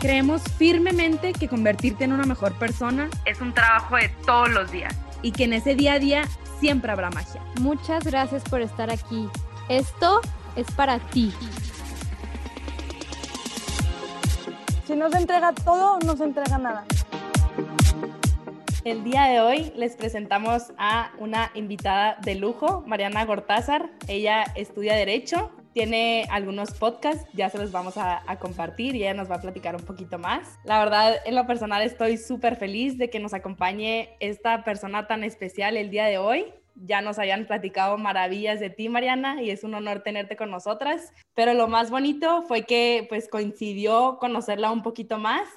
Creemos firmemente que convertirte en una mejor persona es un trabajo de todos los días y que en ese día a día siempre habrá magia. Muchas gracias por estar aquí. Esto es para ti. Si no se entrega todo, no se entrega nada. El día de hoy les presentamos a una invitada de lujo, Mariana Gortázar. Ella estudia Derecho, tiene algunos podcasts, ya se los vamos a, compartir y ella nos va a platicar un poquito más. La verdad, en lo personal estoy súper feliz de que nos acompañe esta persona tan especial el día de hoy. Ya nos hayan platicado maravillas de ti, Mariana, y es un honor tenerte con nosotras. Pero lo más bonito fue que pues coincidió conocerla un poquito más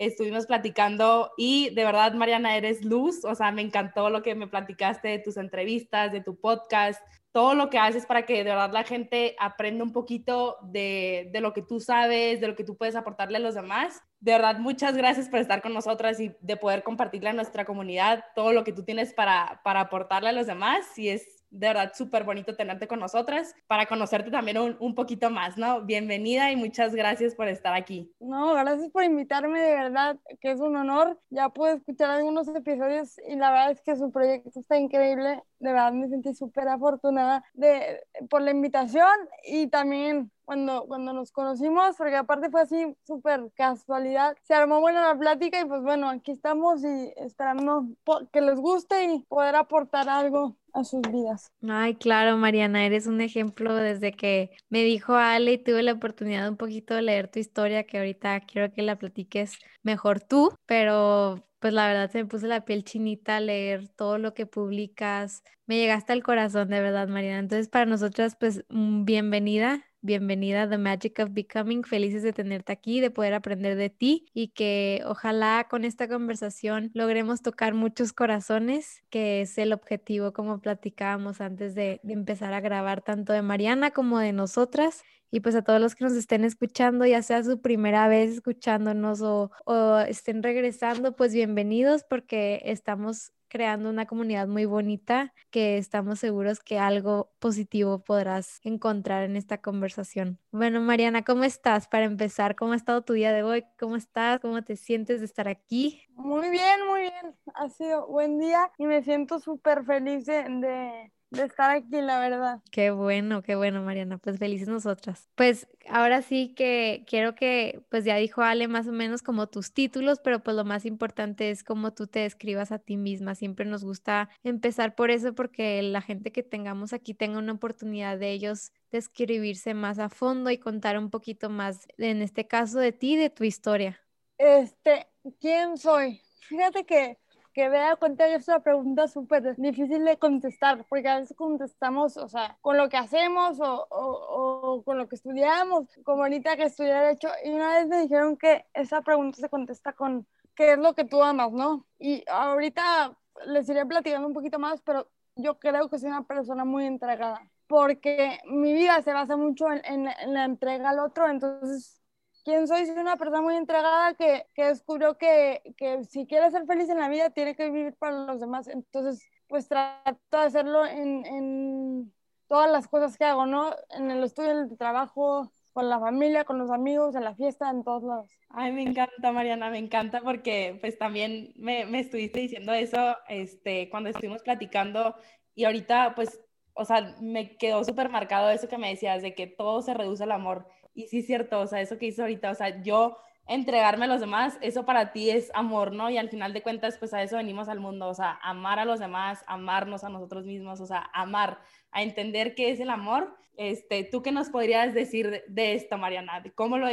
estuvimos platicando y de verdad, Mariana, eres luz, o sea, me encantó lo que me platicaste de tus entrevistas, de tu podcast, todo lo que haces para que de verdad la gente aprenda un poquito de, de, lo que tú sabes, de lo que tú puedes aportarle a los demás. De verdad, muchas gracias por estar con nosotras y de poder compartirle a nuestra comunidad todo lo que tú tienes para, para aportarle a los demás. Y es de verdad súper bonito tenerte con nosotras para conocerte también un, un, poquito más, ¿no? Bienvenida y muchas gracias por estar aquí. No, gracias por invitarme, de verdad, que es un honor. Ya pude escuchar algunos episodios y la verdad es que su proyecto está increíble. De verdad me sentí súper afortunada de, por la invitación y también cuando, cuando nos conocimos, porque aparte fue así súper casualidad. Se armó buena la plática y pues bueno, aquí estamos y esperamos que les guste y poder aportar algo a sus vidas. Ay, claro, Mariana, eres un ejemplo desde que me dijo Ale y tuve la oportunidad un poquito de leer tu historia, que ahorita quiero que la platiques mejor tú, pero pues la verdad se me puso la piel chinita a leer todo lo que publicas. Me llegaste al corazón, de verdad, Mariana. Entonces, para nosotras, pues, mm, bienvenida. Bienvenida a The Magic of Becoming. Felices de tenerte aquí, de poder aprender de ti y que ojalá con esta conversación logremos tocar muchos corazones, que es el objetivo, como platicábamos antes de, de empezar a grabar, tanto de Mariana como de nosotras. Y pues a todos los que nos estén escuchando, ya sea su primera vez escuchándonos o, o estén regresando, pues bienvenidos porque estamos creando una comunidad muy bonita que estamos seguros que algo positivo podrás encontrar en esta conversación. Bueno, Mariana, ¿cómo estás? Para empezar, ¿cómo ha estado tu día de hoy? ¿Cómo estás? ¿Cómo te sientes de estar aquí? Muy bien, muy bien. Ha sido buen día y me siento súper feliz de, de estar aquí, la verdad. Qué bueno, qué bueno, Mariana. Pues felices nosotras. Pues ahora sí que quiero que, pues ya dijo Ale más o menos como tus títulos, pero pues lo más importante es cómo tú te describas a ti misma. Siempre nos gusta empezar por eso porque la gente que tengamos aquí tenga una oportunidad de ellos describirse más a fondo y contar un poquito más, en este caso, de ti, de tu historia. Este, ¿quién soy? Fíjate que que vea cuenta es una pregunta súper difícil de contestar, porque a veces contestamos, o sea, con lo que hacemos o, o, con lo que estudiamos, como ahorita que estudié Derecho, y una vez me dijeron que esa pregunta se contesta con qué es lo que tú amas, ¿no? Y ahorita les iré platicando un poquito más, pero yo creo que soy una persona muy entregada, porque mi vida se basa mucho en, en, en la entrega al otro, entonces quién soy, soy una persona muy entregada que, que descubrió que, que, si quiere ser feliz en la vida tiene que vivir para los demás. Entonces, pues trato de hacerlo en, en todas las cosas que hago, ¿no? En el estudio, en el trabajo, con la familia, con los amigos, en la fiesta, en todos lados. Ay, me encanta, Mariana, me encanta porque pues también me, me estuviste diciendo eso este, cuando estuvimos platicando y ahorita pues, o sea, me quedó súper marcado eso que me decías de que todo se reduce al amor y sí es cierto, o sea, eso que hizo ahorita, o sea, yo entregarme a los demás, eso para ti es amor, ¿no? Y al final de cuentas, pues a eso venimos al mundo, o sea, amar a los demás, amarnos a nosotros mismos, o sea, amar, a entender qué es el amor. Este, ¿Tú qué nos podrías decir de, esto, Mariana? ¿Cómo lo,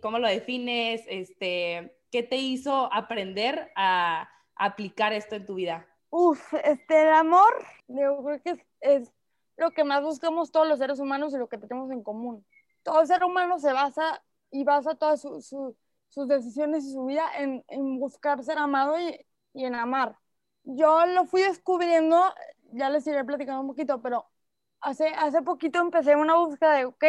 ¿Cómo lo defines? Este, ¿Qué te hizo aprender a, aplicar esto en tu vida? Uf, este, el amor, yo creo que es lo que más buscamos todos los seres humanos y lo que tenemos en común todo ser humano se basa y basa todas sus decisiones y su vida en, buscar ser amado y, y en amar. Yo lo fui descubriendo, ya les iré platicando un poquito, pero hace, hace poquito empecé una búsqueda de, ok,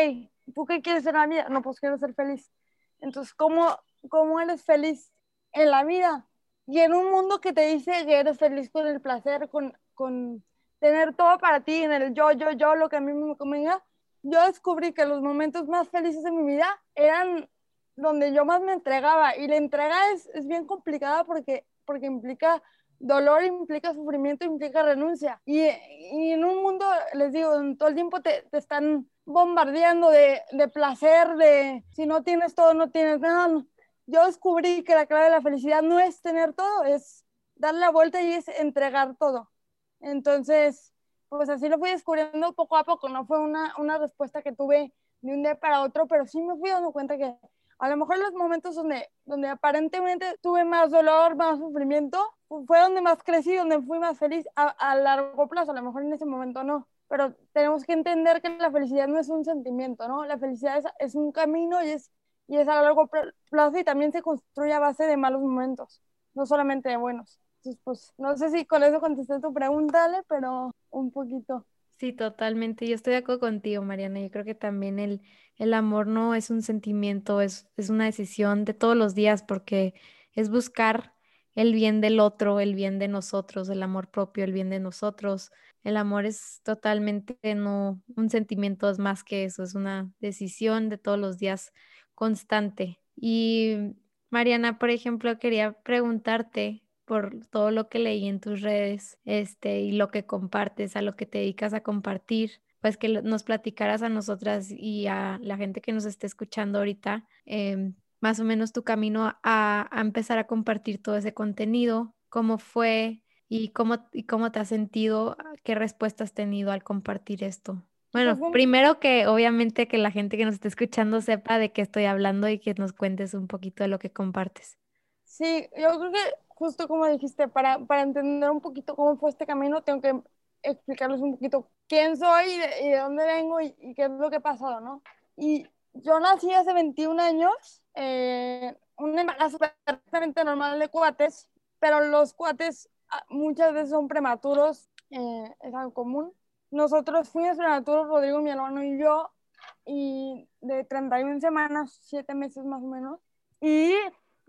¿tú qué quieres en la vida? No, pues quiero ser feliz. Entonces, ¿cómo, cómo eres feliz en la vida? Y en un mundo que te dice que eres feliz con el placer, con, con tener todo para ti, en el yo, yo, yo, lo que a mí me convenga, yo descubrí que los momentos más felices de mi vida eran donde yo más me entregaba. Y la entrega es, es bien complicada porque, porque implica dolor, implica sufrimiento, implica renuncia. Y, y en un mundo, les digo, todo el tiempo te, te están bombardeando de, de, placer, de si no tienes todo, no tienes nada. Yo descubrí que la clave de la felicidad no es tener todo, es darle la vuelta y es entregar todo. Entonces, pues así lo fui descubriendo poco a poco, no fue una, una respuesta que tuve de un día para otro, pero sí me fui dando cuenta que a lo mejor los momentos donde, donde aparentemente tuve más dolor, más sufrimiento, fue donde más crecí, donde fui más feliz a, largo plazo, a lo mejor en ese momento no, pero tenemos que entender que la felicidad no es un sentimiento, ¿no? La felicidad es, es un camino y es, y es a largo plazo y también se construye a base de malos momentos, no solamente de buenos. Pues, no sé si con eso contesté tu pregunta, Ale, pero un poquito. Sí, totalmente. Yo estoy de acuerdo contigo, Mariana. Yo creo que también el, el amor no es un sentimiento, es, es una decisión de todos los días porque es buscar el bien del otro, el bien de nosotros, el amor propio, el bien de nosotros. El amor es totalmente no un sentimiento, es más que eso, es una decisión de todos los días constante. Y Mariana, por ejemplo, quería preguntarte, por todo lo que leí en tus redes, este, y lo que compartes, a lo que te dedicas a compartir, pues que nos platicaras a nosotras y a la gente que nos esté escuchando ahorita, eh, más o menos tu camino a, a, empezar a compartir todo ese contenido, cómo fue y cómo, y cómo te has sentido, qué respuestas has tenido al compartir esto. Bueno, pues primero que obviamente que la gente que nos esté escuchando sepa de qué estoy hablando y que nos cuentes un poquito de lo que compartes. Sí, yo creo que justo como dijiste, para, para entender un poquito cómo fue este camino, tengo que explicarles un poquito quién soy y de, y de dónde vengo y, y, qué es lo que ha pasado, ¿no? Y yo nací hace 21 años, eh, un embarazo perfectamente normal de cuates, pero los cuates ah, muchas veces son prematuros, eh, es algo común. Nosotros fuimos prematuros, Rodrigo, mi hermano y yo, y de 31 semanas, 7 meses más o menos. Y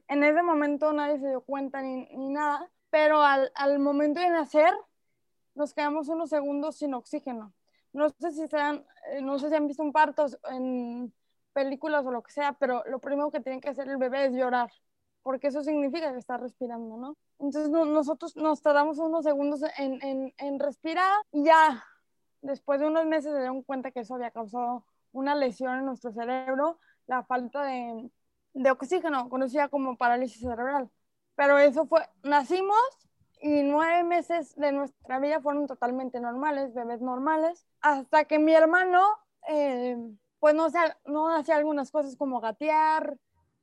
en ese momento nadie se dio cuenta ni, ni nada, pero al, al, momento de nacer nos quedamos unos segundos sin oxígeno. No sé si sean, eh, no sé si han visto un parto en películas o lo que sea, pero lo primero que tiene que hacer el bebé es llorar, porque eso significa que está respirando, ¿no? Entonces no, nosotros nos tardamos unos segundos en, en, en respirar y ya después de unos meses se dieron cuenta que eso había causado una lesión en nuestro cerebro, la falta de, de oxígeno, conocida como parálisis cerebral. Pero eso fue, nacimos y nueve meses de nuestra vida fueron totalmente normales, bebés normales, hasta que mi hermano, eh, pues no, no hacía algunas cosas como gatear,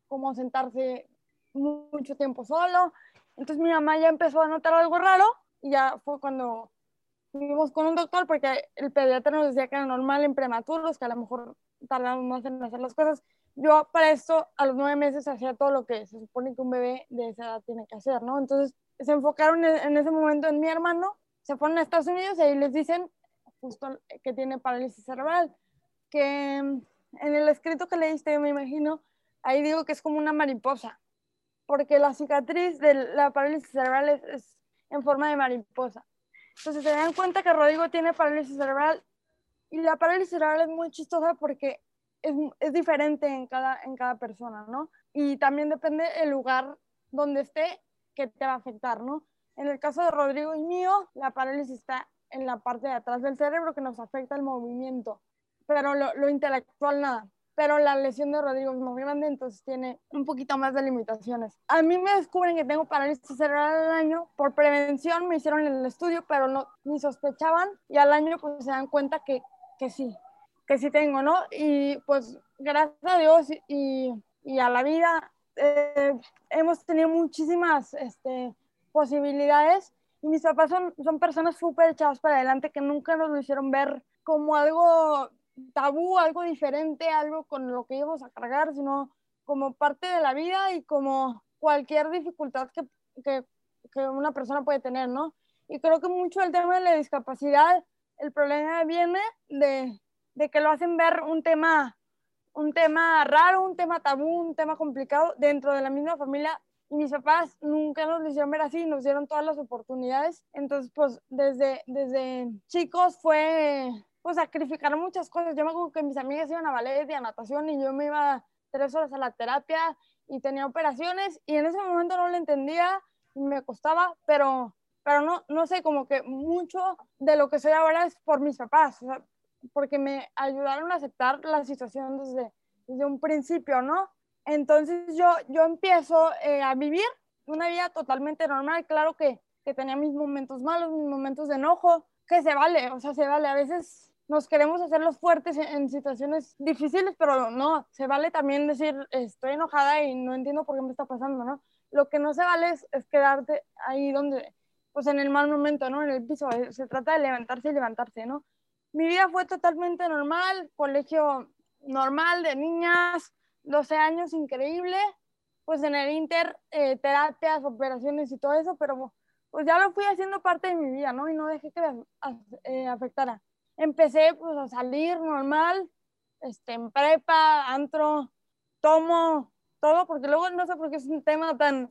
como sentarse mucho tiempo solo. Entonces mi mamá ya empezó a notar algo raro y ya fue cuando fuimos con un doctor porque el pediatra nos decía que era normal en prematuros, que a lo mejor tardamos más en hacer las cosas yo para esto a los nueve meses hacía todo lo que se supone que un bebé de esa edad tiene que hacer, ¿no? Entonces se enfocaron en, ese momento en mi hermano, se fueron a Estados Unidos y ahí les dicen justo que tiene parálisis cerebral, que en el escrito que leíste, yo me imagino, ahí digo que es como una mariposa, porque la cicatriz de la parálisis cerebral es, es en forma de mariposa. Entonces se dan cuenta que Rodrigo tiene parálisis cerebral y la parálisis cerebral es muy chistosa porque es, es, diferente en cada, en cada persona, ¿no? Y también depende el lugar donde esté que te va a afectar, ¿no? En el caso de Rodrigo y mío, la parálisis está en la parte de atrás del cerebro que nos afecta el movimiento, pero lo, lo intelectual nada. Pero la lesión de Rodrigo es más grande, entonces tiene un poquito más de limitaciones. A mí me descubren que tengo parálisis cerebral al año. Por prevención me hicieron el estudio, pero no, ni sospechaban. Y al año pues se dan cuenta que, que sí, que sí tengo, ¿no? Y pues gracias a Dios y, y a la vida eh, hemos tenido muchísimas este, posibilidades y mis papás son, son personas súper echadas para adelante que nunca nos lo hicieron ver como algo tabú, algo diferente, algo con lo que íbamos a cargar, sino como parte de la vida y como cualquier dificultad que, que que una persona puede tener, ¿no? Y creo que mucho el tema de la discapacidad, el problema viene de, de que lo hacen ver un tema, un tema raro, un tema tabú, un tema complicado dentro de la misma familia. Y mis papás nunca nos lo hicieron ver así, nos dieron todas las oportunidades. Entonces, pues desde, desde chicos fue, pues sacrificar muchas cosas. Yo me acuerdo que mis amigas iban a ballet y a natación y yo me iba tres horas a la terapia y tenía operaciones y en ese momento no lo entendía y me costaba, pero, pero no, no sé, como que mucho de lo que soy ahora es por mis papás, porque me ayudaron a aceptar la situación desde, desde un principio, ¿no? Entonces yo, yo empiezo eh, a vivir una vida totalmente normal, claro que, que tenía mis momentos malos, mis momentos de enojo, que se vale, o sea, se vale, a veces nos queremos hacer los fuertes en, situaciones difíciles, pero no, se vale también decir, estoy enojada y no entiendo por qué me está pasando, ¿no? Lo que no se vale es, es quedarte ahí donde, pues en el mal momento, ¿no? En el piso, se trata de levantarse y levantarse, ¿no? Mi vida fue totalmente normal, colegio normal de niñas, 12 años, increíble, pues en el Inter, eh, terapias, operaciones y todo eso, pero pues ya lo fui haciendo parte de mi vida, ¿no? Y no dejé que me eh, afectara empecé pues a salir normal, este, en prepa, antro, tomo, todo, porque luego no sé por qué es un tema tan,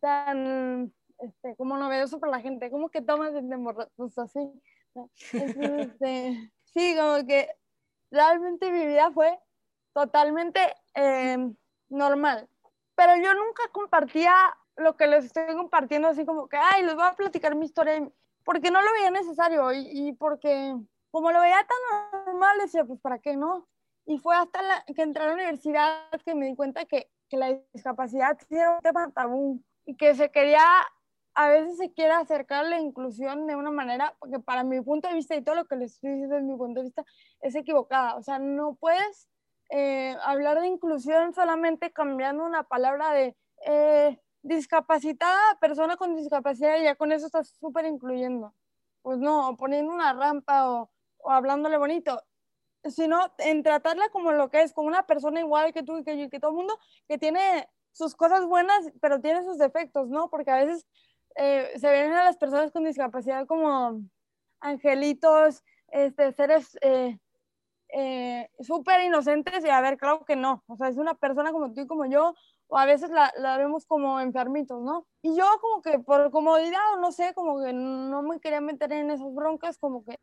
tan, este, como novedoso para la gente, como que tomas de pues así. Este, sí, como que realmente mi vida fue totalmente em, normal. Pero yo nunca compartía lo que les estoy compartiendo, así como que, ay, les voy a platicar mi historia, porque no lo veía necesario y, y porque como lo veía tan normal, decía, pues, ¿para qué no? Y fue hasta que entré a la universidad que me di cuenta que, que la discapacidad era un tema tabú y que se quería, a veces se quiere acercar la inclusión de una manera, porque para mi punto de vista y todo lo que les estoy diciendo desde mi punto de vista es equivocada. O sea, no puedes eh, hablar de inclusión solamente cambiando una palabra de eh, discapacitada, persona con discapacidad, y ya con eso estás súper incluyendo. Pues no, poniendo una rampa o o hablándole bonito, sino en tratarla como lo que es, como una persona igual que tú y que yo y que todo el mundo, que tiene sus cosas buenas, pero tiene sus defectos, ¿no? Porque a veces eh, se ven a las personas con discapacidad como angelitos, este, seres eh, eh, súper inocentes y a ver, claro que no, o sea, es una persona como tú y como yo, o a veces la, la, vemos como enfermitos, ¿no? Y yo como que por comodidad o no sé, como que no me quería meter en esas broncas, como que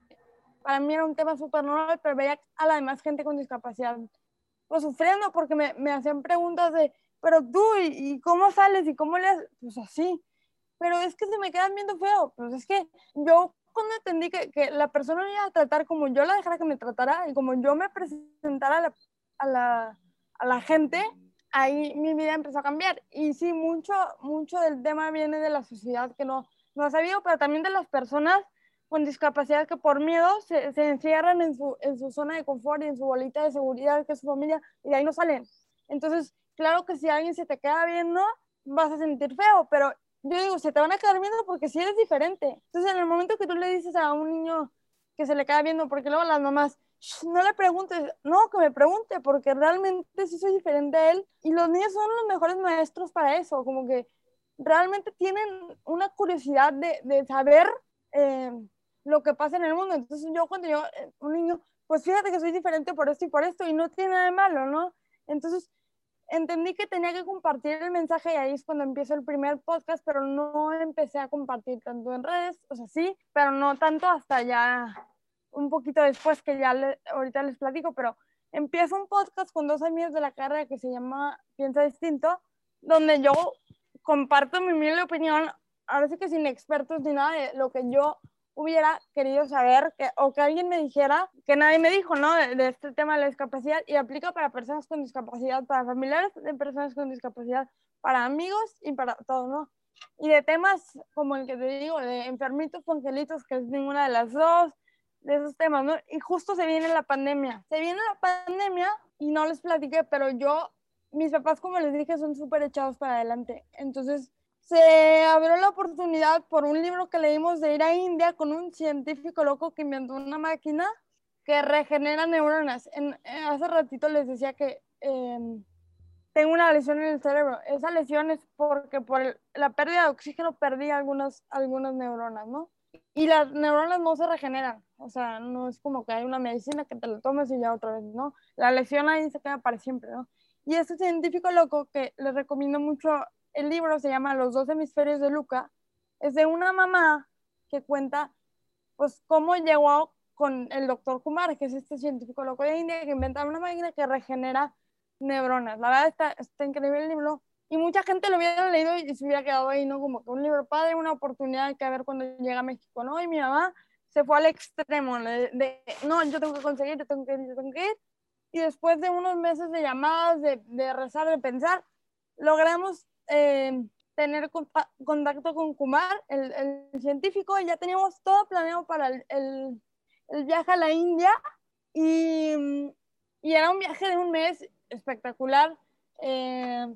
para mí era un tema súper normal, pero veía a la demás gente con discapacidad pues sufriendo porque me, me hacían preguntas de, pero tú, ¿y, cómo sales? ¿Y cómo le haces? Pues así. Pero es que se me quedan viendo feo. Pues es que yo cuando entendí que, que la persona me iba a tratar como yo la dejara que me tratara y como yo me presentara a la, a la, a la gente, ahí mi vida empezó a cambiar. Y sí, mucho, mucho del tema viene de la sociedad que no, no ha sabido, pero también de las personas con discapacidad que por miedo se, se encierran en su, en su zona de confort y en su bolita de seguridad que es su familia y de ahí no salen. Entonces, claro que si alguien se te queda viendo, vas a sentir feo, pero yo digo, se te van a quedar viendo porque si eres diferente. Entonces, en el momento que tú le dices a un niño que se le queda viendo, porque luego las mamás, no le preguntes, no, que me pregunte, porque realmente sí soy diferente a él. Y los niños son los mejores maestros para eso, como que realmente tienen una curiosidad de, de saber eh, lo que pasa en el mundo. Entonces yo cuando yo, eh, un niño, pues fíjate que soy diferente por esto y por esto y no tiene nada de malo, ¿no? Entonces entendí que tenía que compartir el mensaje y ahí es cuando empiezo el primer podcast, pero no empecé a compartir tanto en redes, o sea, sí, pero no tanto hasta ya un poquito después que ya ahorita les platico, pero empiezo un podcast con dos amigos de la carrera que se llama Piensa Distinto, donde yo comparto mi humilde opinión, ahora sí que sin expertos ni nada de lo que yo hubiera querido saber que, o que alguien me dijera que nadie me dijo, ¿no? De, este tema de la discapacidad y aplica para personas con discapacidad, para familiares de personas con discapacidad, para amigos y para todo, ¿no? Y de temas como el que te digo, de enfermitos angelitos, que es ninguna de las dos, de esos temas, ¿no? Y justo se viene la pandemia. Se viene la pandemia y no les platiqué, pero yo, mis papás, como les dije, son súper echados para adelante. Entonces, se abrió la oportunidad por un libro que leímos de ir a India con un científico loco que inventó una máquina que regenera neuronas. En, hace ratito les decía que, em, tengo una lesión en el cerebro. Esa lesión es porque por la pérdida de oxígeno perdí algunas, algunas neuronas, ¿no? Y las neuronas no se regeneran, o sea, no es como que hay una medicina que te la tomes y ya otra vez, ¿no? La lesión ahí se queda para siempre, ¿no? Y este científico loco que les recomiendo mucho el libro, se llama Los dos hemisferios de Luca, es de una mamá que cuenta, pues, cómo llegó con el doctor Kumar, que es este científico loco de India, que inventa una máquina que regenera neuronas. La verdad está, está increíble el libro. Y mucha gente lo hubiera leído y se hubiera quedado ahí, ¿no? Como que un libro padre, una oportunidad que a ver cuando llega a México, ¿no? Y mi mamá se fue al extremo de, no, yo tengo que conseguir, yo tengo que ir, yo tengo que ir. Y después de unos meses de llamadas, de rezar, de pensar, logramos eh, tener contacto con Kumar, el, el, científico, y ya teníamos todo planeado para el, el, el viaje a la India. Y, y, era un viaje de un mes espectacular. Eh,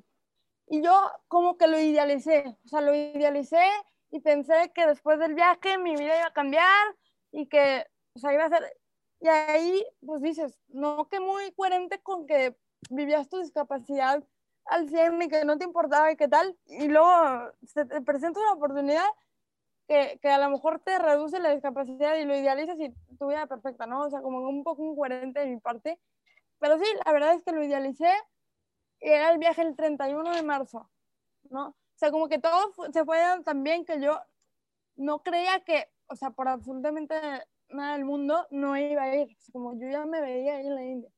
y yo como que lo idealicé, o sea, lo idealicé y pensé que después del viaje mi vida iba a cambiar y que, o sea, iba a ser... Y ahí, pues dices, no que muy coherente con que vivías tu discapacidad al 100 y que no te importaba y qué tal, y luego se te presenta una oportunidad que, que, a lo mejor te reduce la discapacidad y lo idealizas y tu vida perfecta, ¿no? O sea, como un poco incoherente de mi parte. Pero sí, la verdad es que lo idealicé y era el viaje el 31 de marzo, ¿no? O sea, como que todo se fue tan bien que yo no creía que, o sea, por absolutamente nada del mundo no iba a ir. O sea, como yo ya me veía ahí en la India.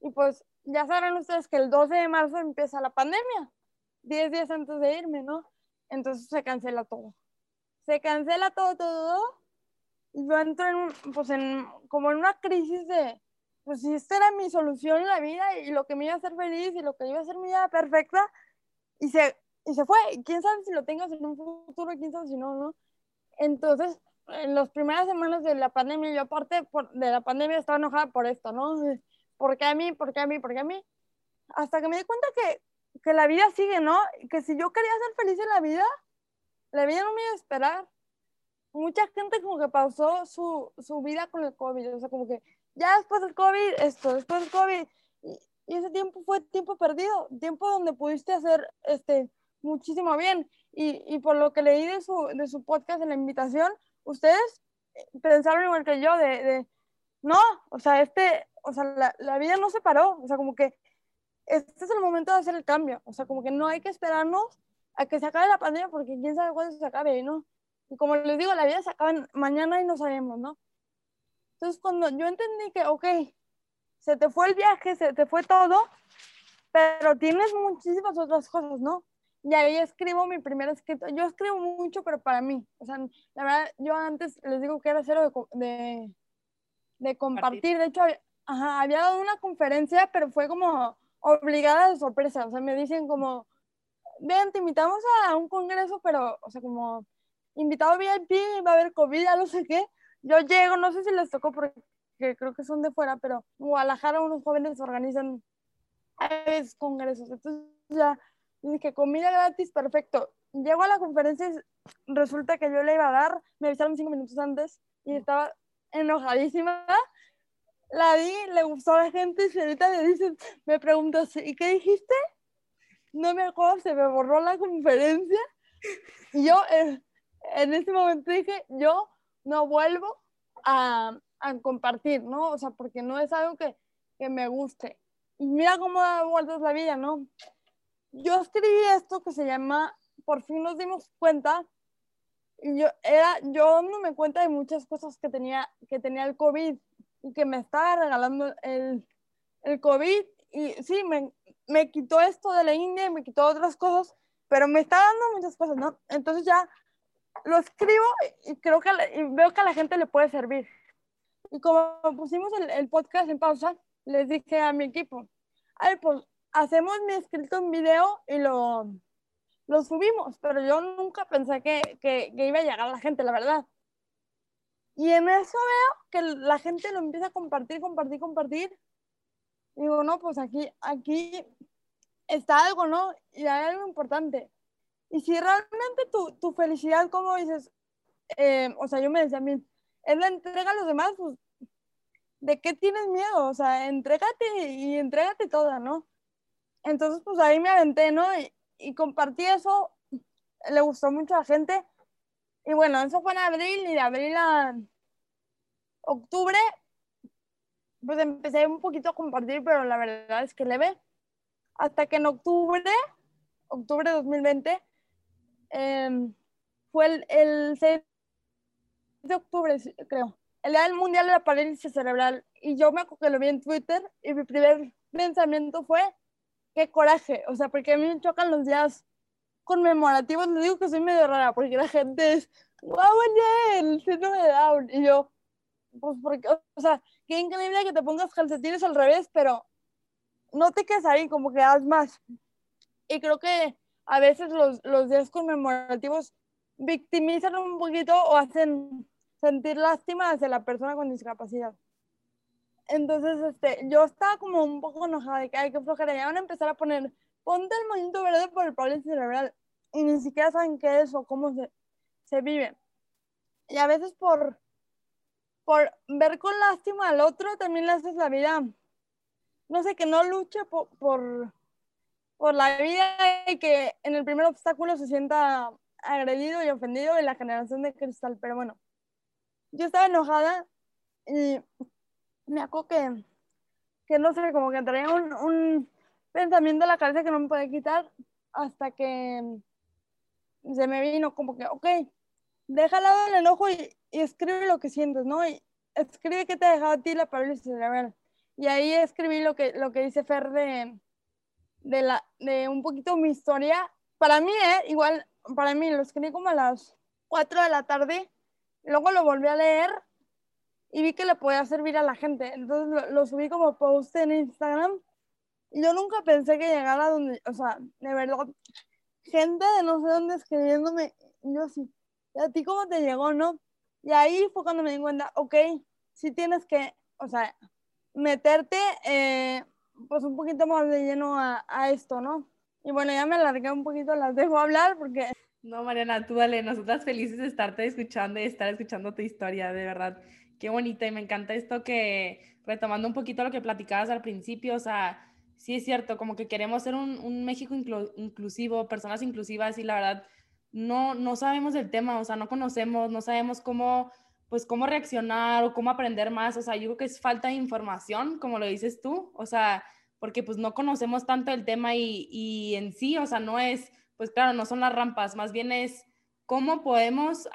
Y pues ya saben ustedes que el 12 de marzo empieza la pandemia, 10 días antes de irme, ¿no? Entonces se cancela todo. Se cancela todo, todo, y yo entro en, pues en, como en una crisis de, pues si esta era mi solución en la vida y lo que me iba a hacer feliz y lo que iba a hacer mi vida perfecta, y se, y se fue. quién sabe si lo tengas en un futuro, quién sabe si no, ¿no? Entonces, en las primeras semanas de la pandemia, yo aparte por, de la pandemia estaba enojada por esto, ¿no? ¿Por qué a mí? ¿Por qué a mí? ¿Por qué a mí? Hasta que me di cuenta que, que la vida sigue, ¿no? Que si yo quería ser feliz en la vida, la vida no me iba a esperar. Mucha gente como que pausó su, su vida con el COVID, o sea, como que ya después del COVID, esto, después del COVID, y, ese tiempo fue tiempo perdido, tiempo donde pudiste hacer este, muchísimo bien. Y, y por lo que leí de su, de su podcast en la invitación, ustedes eh, pensaron igual que yo, de, de no, o sea, este, o sea, la, la, vida no se paró, o sea, como que este es el momento de hacer el cambio, o sea, como que no hay que esperarnos a que se acabe la pandemia porque quién sabe cuándo se acabe, ¿no? Y como les digo, la vida se acaba mañana y no sabemos, ¿no? Entonces, cuando yo entendí que, ok, se te fue el viaje, se te fue todo, pero tienes muchísimas otras cosas, ¿no? Y ahí escribo mi primer escrito. Yo escribo mucho, pero para mí. O sea, la verdad, yo antes les digo que era cero de, de, de compartir. De hecho, ajá, había dado una conferencia, pero fue como obligada de sorpresa. O sea, me dicen como, ven, te invitamos a un congreso, pero, o sea, como invitado VIP, va a haber COVID, ya no sé qué yo llego, no sé si les tocó porque creo que son de fuera, pero en Guadalajara unos jóvenes organizan congresos. Entonces ya dije, comida gratis, perfecto. Llego a la conferencia y resulta que yo le iba a dar, me avisaron cinco minutos antes y estaba enojadísima. La di, le gustó a la gente y ahorita me dicen, me pregunto, ¿y qué dijiste? No me acuerdo, se me borró la conferencia. Y yo eh, en ese momento dije, yo no vuelvo a, a, compartir, ¿no? O sea, porque no es algo que, que me guste. Y mira cómo da vueltas la vida, ¿no? Yo escribí esto que se llama Por fin nos dimos cuenta. Y yo, era, yo no me cuenta de muchas cosas que tenía, que tenía el COVID y que me estaba regalando el, el COVID. Y sí, me, me quitó esto de la India me quitó otras cosas, pero me está dando muchas cosas, ¿no? Entonces ya lo escribo y creo que veo que a la gente le puede servir. Y como pusimos el, el, podcast en pausa, les dije a mi equipo, ay, pues hacemos mi escrito en video y lo, lo subimos, pero yo nunca pensé que, que, iba a llegar a la gente, la verdad. Y en eso veo que la gente lo empieza a compartir, compartir, compartir. Digo, no, pues aquí, aquí está algo, ¿no? Y hay algo importante. Y si realmente tu, tu felicidad, como dices, eh, o sea, yo me decía a mí, es la entrega a los demás, pues, ¿de qué tienes miedo? O sea, entrégate y entrégate toda, ¿no? entonces, pues ahí me aventé, ¿no? Y compartí eso, le gustó mucho a la gente. Y bueno, eso fue en abril y de abril a octubre, pues empecé un poquito a compartir, pero la verdad es que leve. Hasta que en octubre, octubre de 2020, em, fue el, el 6 de octubre, creo, el día del Mundial de la Parálisis Cerebral. Y yo me que lo vi en Twitter y mi primer pensamiento fue, qué coraje, o sea, porque a mí me chocan los días conmemorativos, le digo que soy medio rara, porque la gente es, wow, el síndrome de Down, y yo, pues porque, o sea, qué increíble que te pongas calcetines al revés, pero no te quedes ahí, como que más. Y creo que a veces los, los días conmemorativos victimizan un poquito o hacen sentir lástima hacia la persona con discapacidad. Entonces, este, yo estaba como un poco enojada de que hay que flojera. Ya van a empezar a poner, ponte el movimiento verde por el parálisis cerebral. Y ni siquiera saben qué es o cómo se, se vive. Y a veces por, por ver con lástima al otro, también le haces la vida, no sé, que no luche por, por, por la vida y que en el primer obstáculo se sienta agredido y ofendido de la generación de cristal. Pero bueno, yo estaba enojada y me acuerdo que, que no sé, como que traía un, un pensamiento a la cabeza que no me podía quitar hasta que se me vino como que, ok, deja al lado el enojo y, y, escribe lo que sientes, ¿no? Y escribe qué te ha dejado a ti la parálisis cerebral. Y ahí escribí lo que, lo que dice Fer de, de, la, de un poquito mi historia. Para mí, ¿eh? Igual, para mí, lo escribí como a las 4 de la tarde. Luego lo volví a leer y vi que le podía servir a la gente. Entonces lo, lo, subí como post en Instagram. Yo nunca pensé que llegara donde, o sea, de verdad, gente de no sé dónde escribiéndome. Yo sí, ¿y a ti cómo te llegó, no? Y ahí fue cuando me di cuenta, ok, sí tienes que, o sea, meterte, eh, pues un poquito más de lleno a, a esto, ¿no? Y bueno, ya me alargué un poquito, las dejo hablar porque... No, Mariana, tú dale, nosotras felices de estarte escuchando y estar escuchando tu historia, de verdad qué bonita y me encanta esto que, retomando un poquito lo que platicabas al principio, o sea, sí es cierto, como que queremos ser un, un México inclu inclusivo, personas inclusivas y la verdad no, no sabemos del tema, o sea, no conocemos, no sabemos cómo, pues cómo reaccionar o cómo aprender más, o sea, yo creo que es falta de información, como lo dices tú, o sea, porque pues no conocemos tanto el tema y, y en sí, o sea, no es, pues claro, no son las rampas, más bien es cómo podemos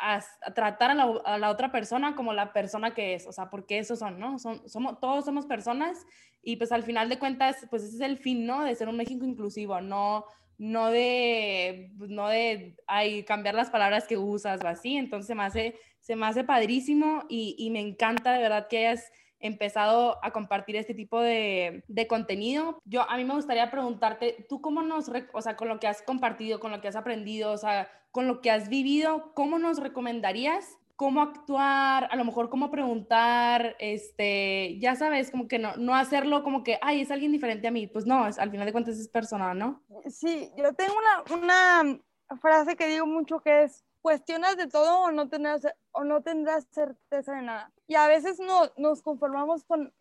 tratar a la, a la, otra persona como la persona que es, o sea, porque esos son, ¿no? Son, somos, todos somos personas y pues al final de cuentas, pues ese es el fin, ¿no? De ser un México inclusivo, no, no de, pues, no de, ay, cambiar las palabras que usas o así, entonces se me hace, se me hace padrísimo y, y me encanta de verdad que hayas empezado a compartir este tipo de, de, contenido. Yo, a mí me gustaría preguntarte, ¿tú cómo nos, o sea, con lo que has compartido, con lo que has aprendido, o sea, con lo que has vivido, cómo nos recomendarías cómo actuar, a lo mejor cómo preguntar, este, ya sabes, como que no, no hacerlo como que, ay, es alguien diferente a mí, pues no, es, al final de cuentas es personal, ¿no? Sí, yo tengo una, una frase que digo mucho que es, cuestionas de todo o no tendrás, o no tendrás certeza de nada. Y a veces no, nos conformamos con,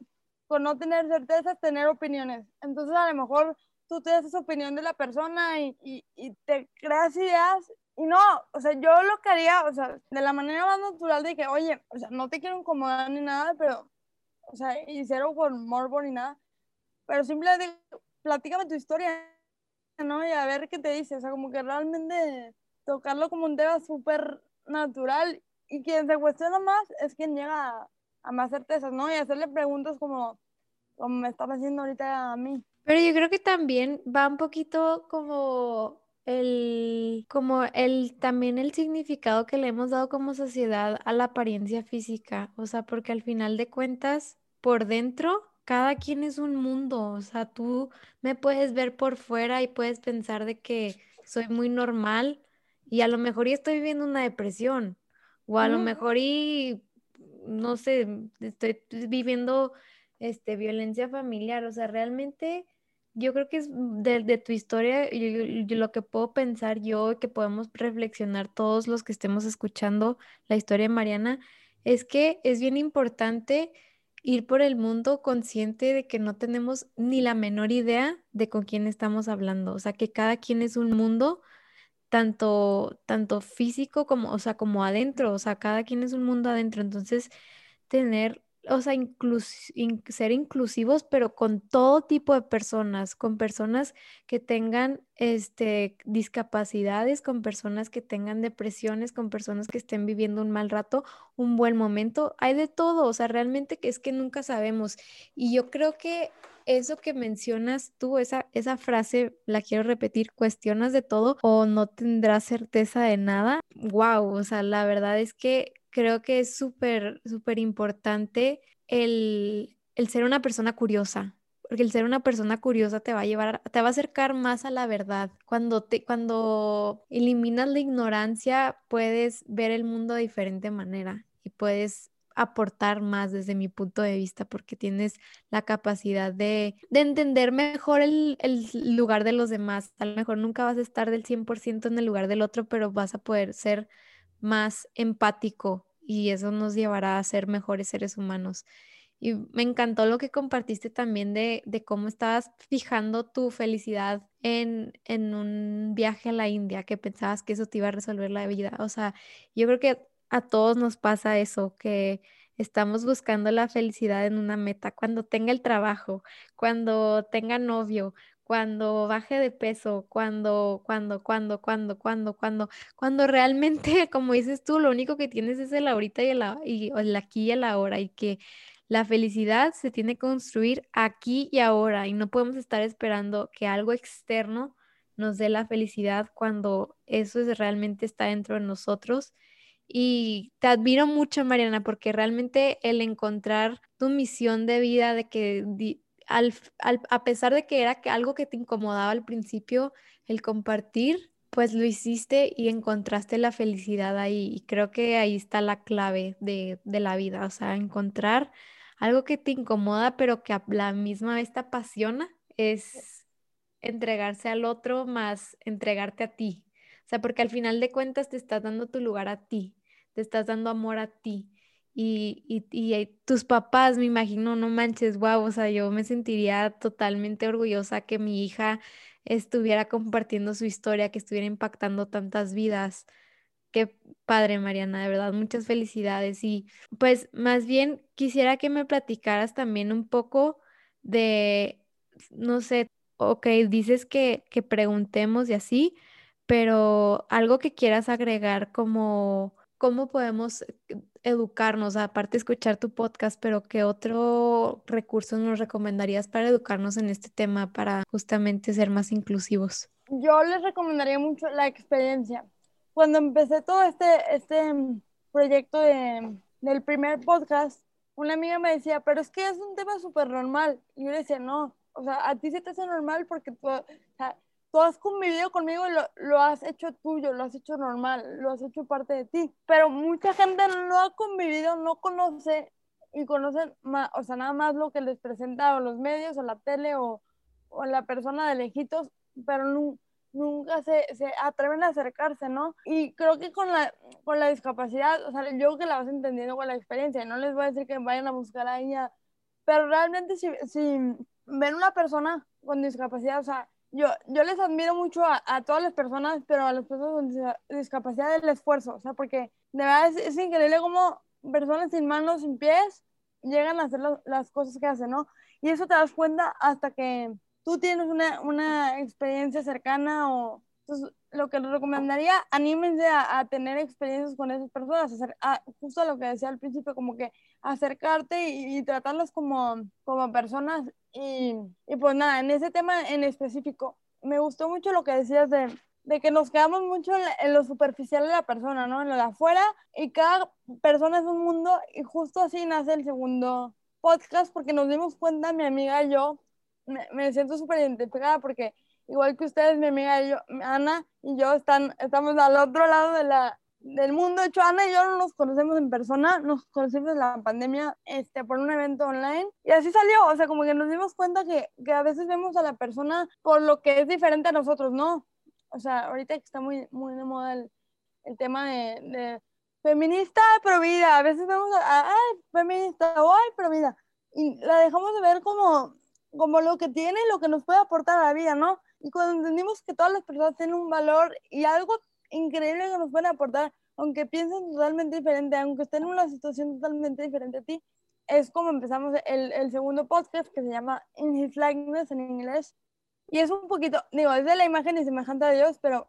con no tener certeza, tener opiniones. Entonces a lo mejor tú te das opinión de la persona y, y, y te creas ideas y no, o sea, yo lo que haría, o sea, de la manera más natural de que, oye, o sea, no te quiero incomodar ni nada, pero, o sea, y cero con morbo ni nada, pero simplemente platícame tu historia, ¿no? Y a ver qué te dice, o sea, como que realmente tocarlo como un tema súper natural y quien se cuestiona más es quien llega a, a, más certezas, ¿no? Y hacerle preguntas como, como me están haciendo ahorita a mí. Pero yo creo que también va un poquito como el, como el, también el significado que le hemos dado como sociedad a la apariencia física, o sea, porque al final de cuentas, por dentro, cada quien es un mundo, o sea, tú me puedes ver por fuera y puedes pensar de que soy muy normal y a lo mejor y estoy viviendo una depresión, o a lo mejor y, no sé, estoy viviendo, este, violencia familiar, o sea, realmente yo creo que es de, de tu historia, yo, yo, lo que puedo pensar yo, que podemos reflexionar todos los que estemos escuchando la historia de Mariana, es que es bien importante ir por el mundo consciente de que no tenemos ni la menor idea de con quién estamos hablando. O sea, que cada quien es un mundo tanto, tanto físico como, o sea, como adentro, o sea, cada quien es un mundo adentro. Entonces, tener o sea, ser inclusivos, pero con todo tipo de personas, con personas que tengan este, discapacidades, con personas que tengan depresiones, con personas que estén viviendo un mal rato, un buen momento. Hay de todo, o sea, realmente que es que nunca sabemos. Y yo creo que eso que mencionas tú, esa, esa frase, la quiero repetir, cuestionas de todo o no tendrás certeza de nada. Wow, o sea, la verdad es que creo que es súper, súper importante el, el ser una persona curiosa, porque el ser una persona curiosa te va a llevar, te va a acercar más a la verdad. Cuando te, cuando eliminas la ignorancia, puedes ver el mundo de diferente manera y puedes aportar más desde mi punto de vista porque tienes la capacidad de, de entender mejor el, el, lugar de los demás. A lo mejor nunca vas a estar del 100% en el lugar del otro, pero vas a poder ser más empático y eso nos llevará a ser mejores seres humanos. Y me encantó lo que compartiste también de, cómo estabas fijando tu felicidad en, en, un viaje a la India, que pensabas que eso te iba a resolver la vida. O sea, yo creo que a todos nos pasa eso, que estamos buscando la felicidad en una meta. Cuando tenga el trabajo, cuando tenga novio, cuando baje de peso, cuando, cuando, cuando, cuando, cuando, cuando, cuando realmente, como dices tú, lo único que tienes es el ahorita y el, y el aquí y el ahora y que la felicidad se tiene que construir aquí y ahora y no podemos estar esperando que algo externo nos dé la felicidad cuando eso es, realmente está dentro de nosotros. Y te admiro mucho, Mariana, porque realmente el encontrar tu misión de vida, de que a pesar de que era algo que te incomodaba al principio, el compartir, pues lo hiciste y encontraste la felicidad ahí. Y creo que ahí está la clave de, la vida, o sea, encontrar algo que te incomoda, pero que a la misma vez te apasiona, es entregarse al otro más entregarte a ti. O sea, porque al final de cuentas te estás dando tu lugar a ti, te estás dando amor a ti y, y, y, tus papás, me imagino, no manches, guau, o sea, yo me sentiría totalmente orgullosa que mi hija estuviera compartiendo su historia, que estuviera impactando tantas vidas. Qué padre, Mariana, de verdad, muchas felicidades. Y pues más bien quisiera que me platicaras también un poco de, no sé, ok, dices que, que preguntemos y así, pero algo que quieras agregar como cómo podemos educarnos, aparte de escuchar tu podcast, pero qué otro recurso nos recomendarías para educarnos en este tema, para justamente ser más inclusivos? Yo les recomendaría mucho la experiencia. Cuando empecé todo este, este proyecto de, del primer podcast, una amiga me decía, pero es que es un tema súper normal. Y yo le decía, no, o sea, a ti se te hace normal porque tú, tú has convivido conmigo y lo, lo, has hecho tuyo, lo has hecho normal, lo has hecho parte de ti. Pero mucha gente no ha convivido, no conoce y conocen más, o sea, nada más lo que les presenta o los medios o la tele o, o la persona de lejitos, pero nunca se, se, atreven a acercarse, ¿no? Y creo que con la, con la discapacidad, o sea, yo creo que la vas entendiendo con la experiencia, no les voy a decir que vayan a buscar a ella, pero realmente si, si ven una persona con discapacidad, o sea, yo, yo les admiro mucho a, todas las personas, pero a las personas con discapacidad el esfuerzo, o sea, porque de verdad es, increíble cómo personas sin manos, sin pies, llegan a hacer las cosas que hacen, ¿no? Y eso te das cuenta hasta que tú tienes una, una experiencia cercana o... Entonces, lo que les recomendaría, anímense a, a tener experiencias con esas personas, hacer, a, justo lo que decía al principio, como que acercarte y, y tratarlas como, como personas y, y, pues nada, en ese tema en específico, me gustó mucho lo que decías de, de que nos quedamos mucho en, lo superficial de la persona, ¿no? En lo de afuera, y cada persona es un mundo, y justo así nace el segundo podcast, porque nos dimos cuenta, mi amiga y yo, me, me siento súper identificada, porque igual que ustedes, mi amiga y yo, Ana y yo, están, estamos al otro lado de la, del mundo. De hecho, Ana y yo no nos conocemos en persona, nos conocimos en la pandemia este, por un evento online y así salió. O sea, como que nos dimos cuenta que, que a veces vemos a la persona por lo que es diferente a nosotros, ¿no? O sea, ahorita está muy, muy de moda el, el tema de, de, feminista pro vida. A veces vemos a, ay, feminista o ay, pro vida. y la dejamos de ver como, como lo que tiene y lo que nos puede aportar a la vida, ¿no? Y cuando entendimos que todas las personas tienen un valor y algo increíble que nos pueden aportar, aunque piensen totalmente diferente, aunque estén en una situación totalmente diferente a ti, es como empezamos el, el segundo podcast que se llama In His Likeness en inglés. Y es un poquito, digo, es de la imagen y semejante a Dios, pero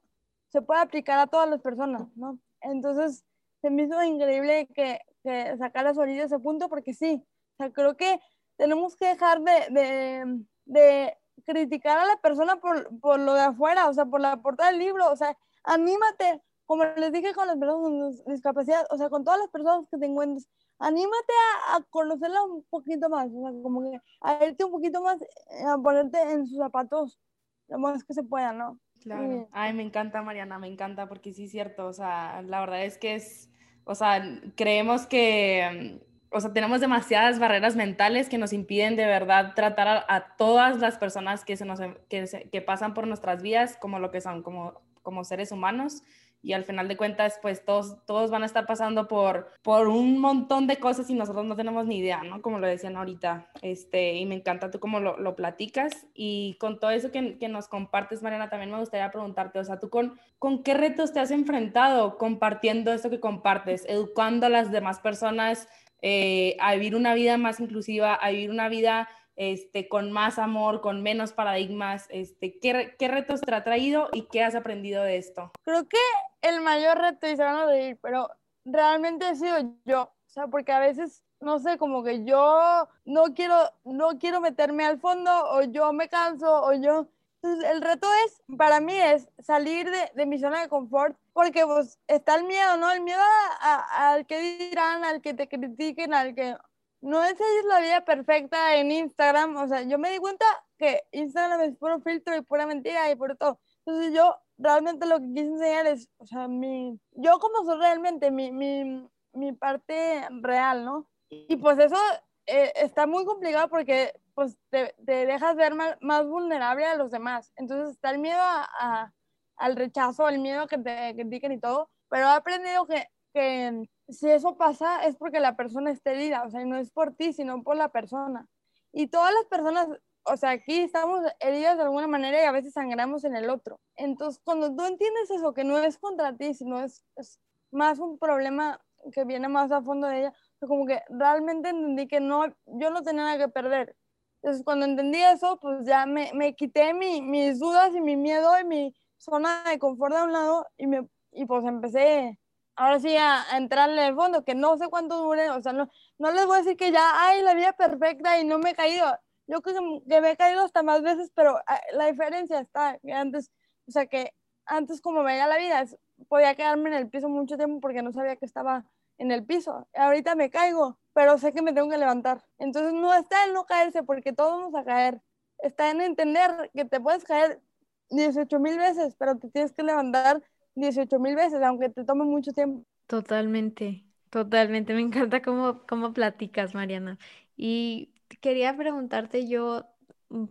se puede aplicar a todas las personas, ¿no? Entonces, se me hizo increíble que, que sacaras ahorita ese punto porque sí, o sea, creo que tenemos que dejar de, de, de criticar a la persona por, por, lo de afuera, o sea, por la portada del libro, o sea, anímate, como les dije con las personas con discapacidad, o sea, con todas las personas que te encuentres, anímate a, a, conocerla un poquito más, o sea, como que a irte un poquito más, eh, a ponerte en sus zapatos lo más que se pueda, ¿no? Claro. Ay, me encanta, Mariana, me encanta, porque sí es cierto, o sea, la verdad es que es, o sea, creemos que, o sea, tenemos demasiadas barreras mentales que nos impiden de verdad tratar a, a todas las personas que, se nos, que, se, que pasan por nuestras vidas como lo que son, como, como seres humanos y al final de cuentas, pues todos, todos van a estar pasando por, por un montón de cosas y nosotros no tenemos ni idea, ¿no? Como lo decían ahorita, este, y me encanta tú cómo lo, lo platicas y con todo eso que, que, nos compartes, Mariana, también me gustaría preguntarte, o sea, ¿tú con, con qué retos te has enfrentado compartiendo esto que compartes, educando a las demás personas eh, a vivir una vida más inclusiva, a vivir una vida este, con más amor, con menos paradigmas? Este, ¿qué, ¿Qué retos te ha traído y qué has aprendido de esto? Creo que el mayor reto, y se van a reír, pero realmente he sido yo, o sea, porque a veces, no sé, como que yo no quiero, no quiero meterme al fondo, o yo me canso, o yo... Entonces, el reto es, para mí es salir de, mi zona de confort, porque pues está el miedo, ¿no? El miedo al que dirán, al que te critiquen, al que no es la vida perfecta en Instagram. O sea, yo me di cuenta que Instagram es puro filtro y pura mentira y por todo. Entonces yo realmente lo que quise enseñar es, o sea, mi, yo como soy realmente, mi, mi, mi parte real, ¿no? Y pues eso eh, está muy complicado porque pues te, te dejas ver más, más, vulnerable a los demás. Entonces está el miedo a, a, al rechazo, el miedo a que te critiquen y todo. Pero he aprendido que, que si eso pasa es porque la persona está herida, o sea, no es por ti, sino por la persona. Y todas las personas, o sea, aquí estamos heridas de alguna manera y a veces sangramos en el otro. Entonces, cuando tú entiendes eso, que no es contra ti, sino es, es más un problema que viene más a fondo de ella, como que realmente entendí que no, yo no tenía nada que perder. Entonces, cuando entendí eso, pues ya me, me quité mi, mis dudas y mi miedo y mi zona de confort de un lado y, me, y pues empecé ahora sí a, a entrarle al fondo, que no sé cuánto dure, o sea, no, no les voy a decir que ya, ay, la vida perfecta y no me he caído. Yo creo que, me he caído hasta más veces, pero la diferencia está que antes, o sea, que antes como veía la vida, podía quedarme en el piso mucho tiempo porque no sabía que estaba en el piso. Ahorita me caigo, pero sé que me tengo que levantar. Entonces no está en no caerse porque todos vamos a caer. Está en entender que te puedes caer 18 mil veces, pero te tienes que levantar 18 mil veces, aunque te tome mucho tiempo. Totalmente, totalmente. Me encanta cómo, cómo platicas, Mariana. Y quería preguntarte yo,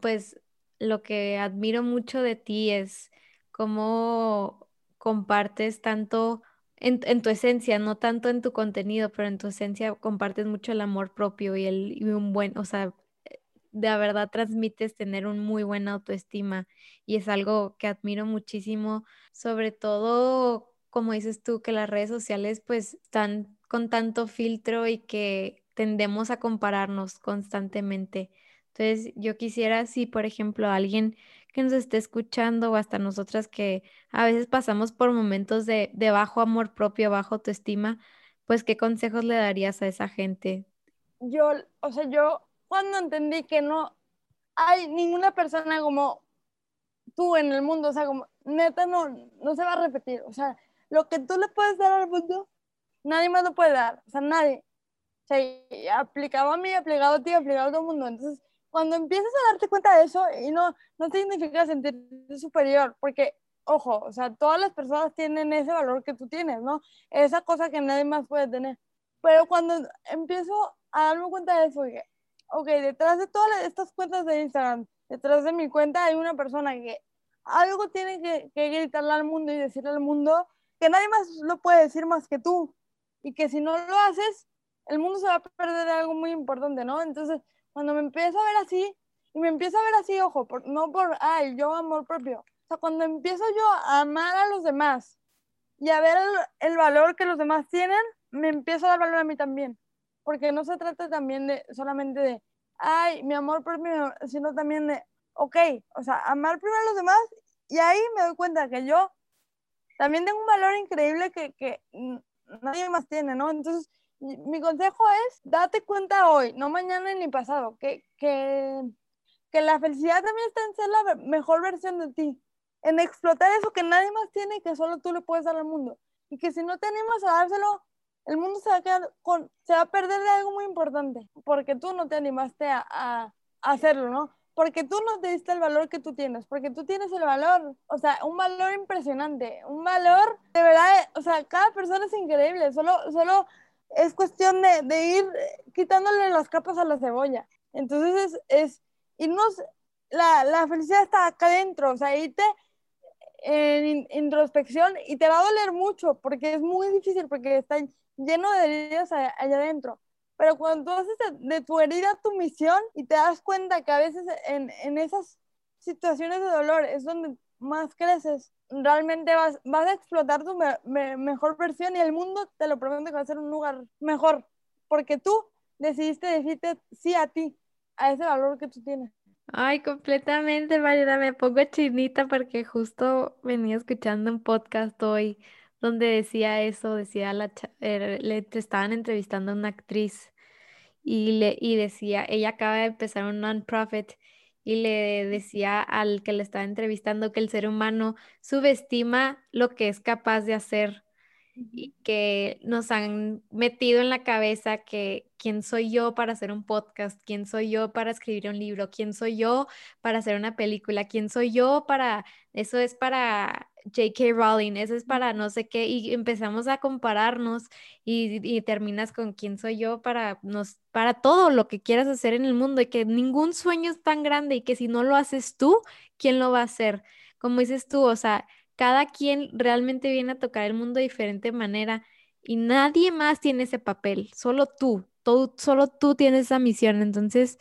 pues lo que admiro mucho de ti es cómo compartes tanto en, en, tu esencia, no tanto en tu contenido, pero en tu esencia compartes mucho el amor propio y, el, y un buen, o sea, de verdad transmites tener un muy buena autoestima y es algo que admiro muchísimo, sobre todo, como dices tú, que las redes sociales pues están con tanto filtro y que tendemos a compararnos constantemente. Entonces, yo quisiera, si por ejemplo alguien que nos esté escuchando o hasta nosotras que a veces pasamos por momentos de, de bajo amor propio, bajo autoestima, pues, ¿qué consejos le darías a esa gente? Yo, o sea, yo cuando entendí que no hay ninguna persona como tú en el mundo, o sea, como neta no, no se va a repetir, o sea, lo que tú le puedes dar al mundo, nadie más lo puede dar, o sea, nadie. O sea, aplicado a mí, aplicado a ti, aplicado a todo el mundo. Entonces, cuando empiezas a darte cuenta de eso, y no, no te significa sentirte superior, porque, ojo, o sea, todas las personas tienen ese valor que tú tienes, ¿no? Esa cosa que nadie más puede tener. Pero cuando empiezo a darme cuenta de eso, dije, ok, detrás de todas estas cuentas de Instagram, detrás de mi cuenta hay una persona que algo tiene que, gritarle al mundo y decirle al mundo que nadie más lo puede decir más que tú. Y que si no lo haces, el mundo se va a perder algo muy importante, ¿no? Entonces, cuando me empiezo a ver así, y me empiezo a ver así, ojo, por, no por, ay, yo amor propio. O sea, cuando empiezo yo a amar a los demás y a ver el, el valor que los demás tienen, me empiezo a dar valor a mí también. Porque no se trata también de solamente de, ay, mi amor propio, sino también de, ok, o sea, amar primero a los demás y ahí me doy cuenta que yo también tengo un valor increíble que, que nadie más tiene, ¿no? Entonces, mi consejo es, date cuenta hoy, no mañana ni pasado, que, que, que la felicidad también está en ser la mejor versión de ti, en explotar eso que nadie más tiene y que solo tú le puedes dar al mundo. Y que si no te animas a dárselo, el mundo se va a quedar con, se va a perder de algo muy importante, porque tú no te animaste a, a hacerlo, ¿no? porque tú no te diste el valor que tú tienes, porque tú tienes el valor, o sea, un valor impresionante, un valor de verdad, o sea, cada persona es increíble, solo, solo es cuestión de, de ir quitándole las capas a la cebolla. Entonces es, es irnos, la, la, felicidad está acá adentro, o sea, irte en introspección y te va a doler mucho porque es muy difícil, porque está lleno de heridas allá adentro pero cuando tú haces de, tu herida tu misión y te das cuenta que a veces en, en esas situaciones de dolor es donde más creces, realmente vas, vas a explotar tu mejor versión y el mundo te lo prometo que va a ser un lugar mejor, porque tú decidiste decirte sí a ti, a ese valor que tú tienes. Ay, completamente, Mariana, me pongo chinita porque justo venía escuchando un podcast hoy donde decía eso, decía la, er, le estaban entrevistando a una actriz y, le, y decía, ella acaba de empezar un non-profit y le decía al que le estaba entrevistando que el ser humano subestima lo que es capaz de hacer y que nos han metido en la cabeza que quién soy yo para hacer un podcast, quién soy yo para escribir un libro, quién soy yo para hacer una película, quién soy yo para, eso es para J.K. Rowling, eso es para no sé qué, y empezamos a compararnos y, terminas con quién soy yo para, nos, para todo lo que quieras hacer en el mundo y que ningún sueño es tan grande y que si no lo haces tú, ¿quién lo va a hacer? Como dices tú, o sea, cada quien realmente viene a tocar el mundo de diferente manera y nadie más tiene ese papel, solo tú, todo, solo tú tienes esa misión. Entonces,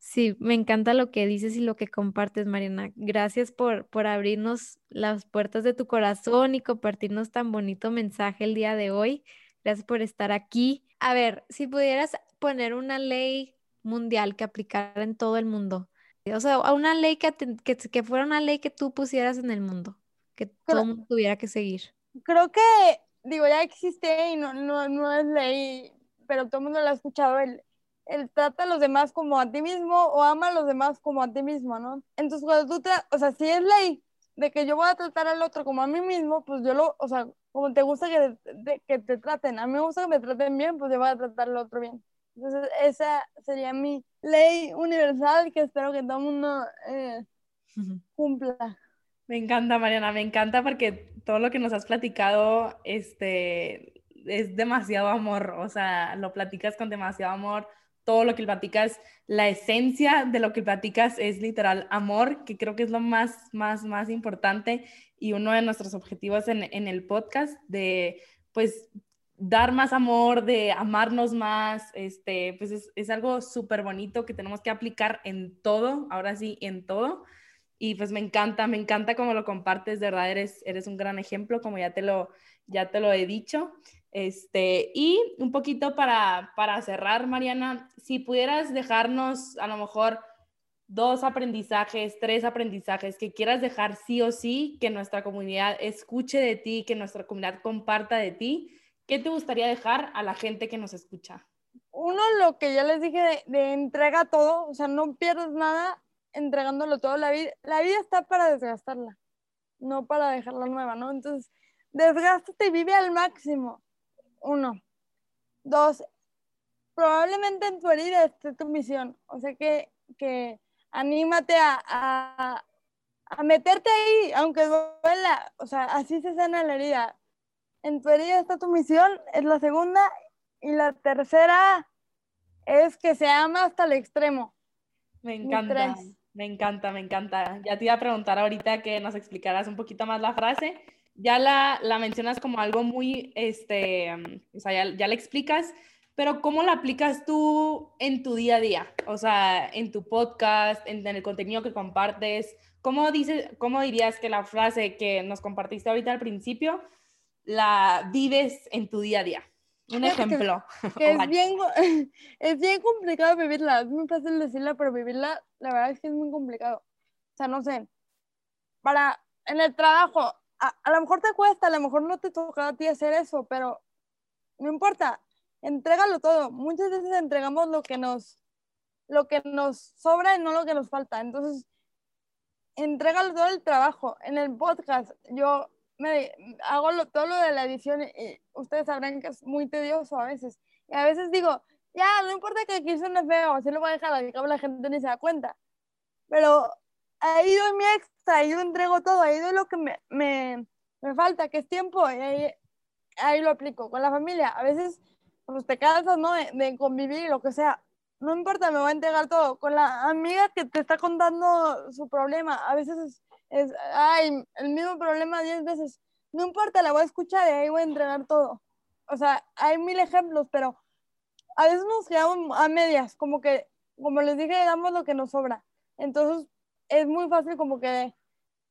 sí, me encanta lo que dices y lo que compartes, Mariana. Gracias por, por abrirnos las puertas de tu corazón y compartirnos tan bonito mensaje el día de hoy. Gracias por estar aquí. A ver, si pudieras poner una ley mundial que aplicara en todo el mundo, o sea, una ley que, que, que fuera una ley que tú pusieras en el mundo que todo el mundo tuviera que seguir? Creo que, digo, ya existe y no, no, no es ley, pero todo el mundo lo ha escuchado, el, el trata a los demás como a ti mismo o ama a los demás como a ti mismo, ¿no? Entonces, cuando tú, o sea, si es ley de que yo voy a tratar al otro como a mí mismo, pues yo lo, o sea, como te gusta que, que te traten, a mí me gusta que me traten bien, pues yo voy a tratar al otro bien. Entonces, esa sería mi ley universal que espero que todo el mundo eh, cumpla. Me encanta, Mariana, me encanta porque todo lo que nos has platicado este, es demasiado amor, o sea, lo platicas con demasiado amor, todo lo que platicas, la esencia de lo que platicas es literal amor, que creo que es lo más, más, más importante y uno de nuestros objetivos en, el podcast de, pues, dar más amor, de amarnos más, este, pues es, es algo súper bonito que tenemos que aplicar en todo, ahora sí, en todo y pues me encanta, me encanta cómo lo compartes, de verdad eres, eres un gran ejemplo, como ya te lo, ya te lo he dicho. Este, y un poquito para, para cerrar, Mariana, si pudieras dejarnos a lo mejor dos aprendizajes, tres aprendizajes que quieras dejar sí o sí, que nuestra comunidad escuche de ti, que nuestra comunidad comparta de ti, ¿qué te gustaría dejar a la gente que nos escucha? Uno, lo que ya les dije de, de entrega todo, o sea, no pierdas nada, entregándolo todo. La vida, la vida está para desgastarla, no para dejarla nueva, ¿no? Entonces, desgástate y vive al máximo. Uno. Dos, probablemente en tu herida esté tu misión. O sea que, que anímate a, a, a meterte ahí, aunque duela. O sea, así se sana la herida. En tu herida está tu misión, es la segunda. Y la tercera es que se ama hasta el extremo. Me encanta. Me encanta, me encanta. Ya te iba a preguntar ahorita que nos explicaras un poquito más la frase. Ya la, la mencionas como algo muy, este, o sea, ya, ya la explicas, pero ¿cómo la aplicas tú en tu día a día? O sea, en tu podcast, en, el contenido que compartes. ¿Cómo, dices, ¿Cómo dirías que la frase que nos compartiste ahorita al principio la vives en tu día a día? Un ejemplo. es, bien, es bien complicado vivirla. Es muy fácil decirla, pero vivirla, la verdad es que es muy complicado. O sea, no sé. Para, en el trabajo, a, a lo mejor te cuesta, a lo mejor no te toca a ti hacer eso, pero no importa entrégalo todo. Muchas veces entregamos lo que nos, lo que nos sobra y no lo que nos falta. Entonces, entrégalo todo el trabajo. En el podcast, yo me hago todo lo de la edición y ustedes sabrán que es muy tedioso a veces. Y a veces digo, ya, no importa que aquí suene feo, así lo voy a dejar, a que la gente ni se da cuenta. Pero ahí doy mi extra, ahí yo entrego todo, ahí doy lo que me, me, me falta, que es tiempo, y ahí, ahí lo aplico. Con la familia, a veces pues te cansas, ¿no? De, convivir y lo que sea. No importa, me voy a entregar todo. Con la amiga que te está contando su problema, a veces es, es ay, el mismo problema diez veces. No importa, la voy a escuchar y ahí voy a entregar todo. O sea, hay mil ejemplos, pero a veces nos quedamos a medias, como que, como les dije, damos lo que nos sobra. Entonces, es muy fácil como que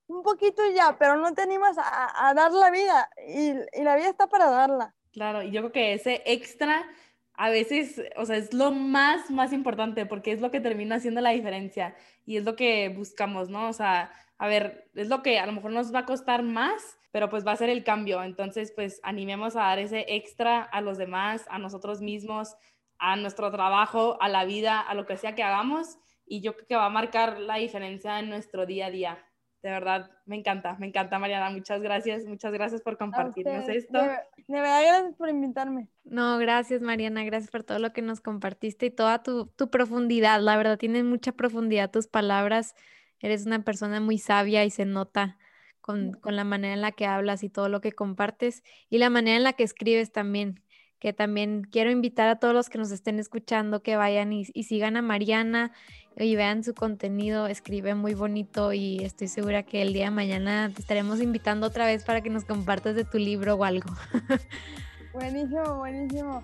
un poquito ya, pero no te animas a, a dar la vida y, y la vida está para darla. Claro, y yo creo que ese extra a veces, o sea, es lo más, más importante porque es lo que termina haciendo la diferencia y es lo que buscamos, ¿no? O sea, a ver, es lo que a lo mejor nos va a costar más, pero pues va a ser el cambio. Entonces, pues animemos a dar ese extra a los demás, a nosotros mismos, a nuestro trabajo, a la vida, a lo que sea que hagamos y yo creo que va a marcar la diferencia en nuestro día a día de verdad, me encanta, me encanta, Mariana. Muchas gracias, muchas gracias por compartirnos esto. De, verdad, gracias por invitarme. No, gracias, Mariana, gracias por todo lo que nos compartiste y toda tu, tu profundidad. La verdad, tienen mucha profundidad tus palabras. Eres una persona muy sabia y se nota con, con la manera en la que hablas y todo lo que compartes y la manera en la que escribes también que también quiero invitar a todos los que nos estén escuchando que vayan y, sigan a Mariana y vean su contenido, escribe muy bonito y estoy segura que el día de mañana te estaremos invitando otra vez para que nos compartas de tu libro o algo. Buenísimo, buenísimo.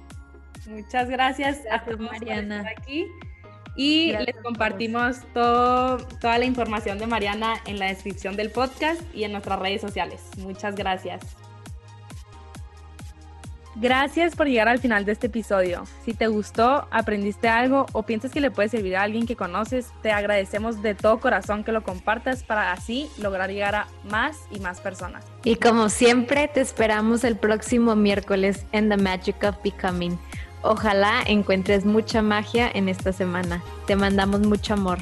Muchas gracias, a todos Mariana. por estar aquí. Y les compartimos todo, toda la información de Mariana en la descripción del podcast y en nuestras redes sociales. Muchas gracias. Gracias por llegar al final de este episodio. Si te gustó, aprendiste algo o piensas que le puede servir a alguien que conoces, te agradecemos de todo corazón que lo compartas para así lograr llegar a más y más personas. Y como siempre, te esperamos el próximo miércoles en The Magic of Becoming. Ojalá encuentres mucha magia en esta semana. Te mandamos mucho amor.